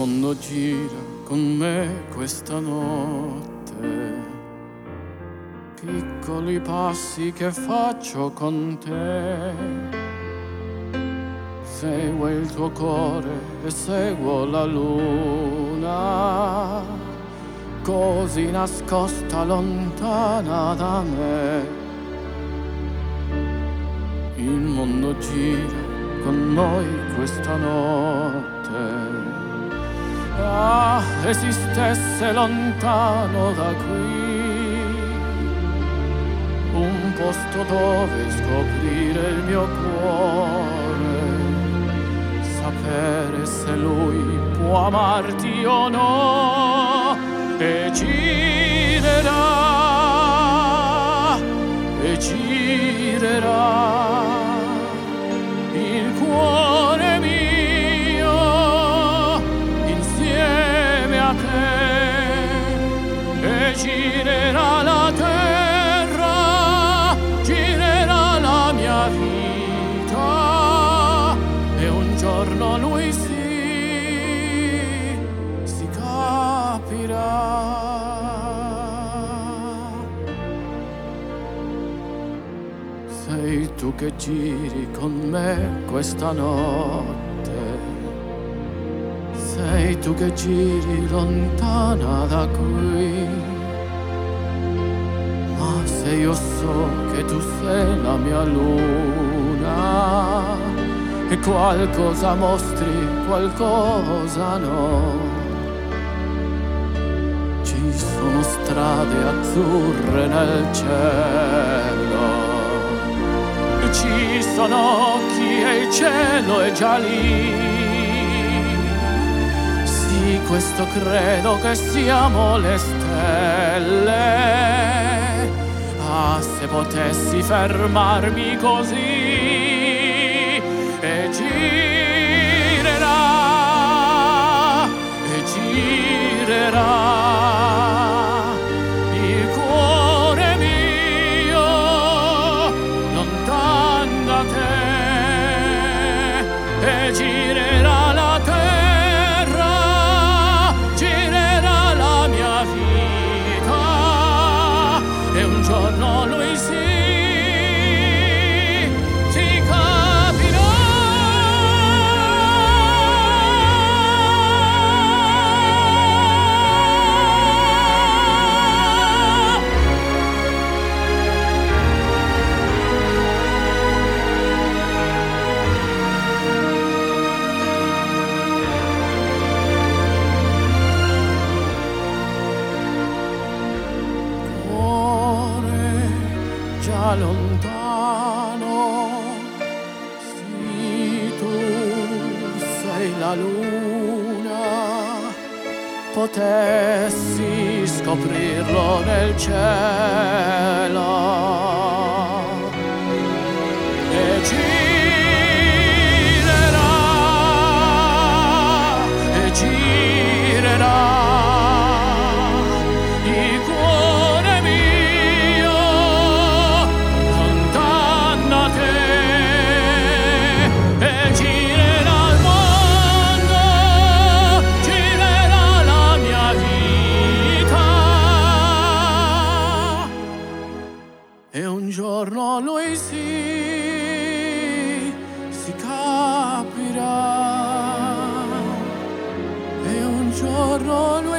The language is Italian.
mondo gira con me questa notte. Piccoli passi che faccio con te. Seguo il tuo cuore e seguo la luna, così nascosta lontana da me. Il mondo gira con noi questa notte. Ah, esistesse lontano da qui un posto dove scoprire il mio cuore, sapere se lui può amarti o no, e lui si, si capirà. Sei tu che giri con me questa notte. Sei tu che giri lontana da qui. Ma se io so che tu sei la mia luna e qualcosa mostri, qualcosa no. Ci sono strade azzurre nel cielo ci sono occhi e il cielo è già lì. Sì, questo credo che siamo le stelle. Ah, se potessi fermarmi così lontano, sì tu sei la luna, potessi scoprirlo nel cielo. Giorno lui si, si capirà. E un giorno lui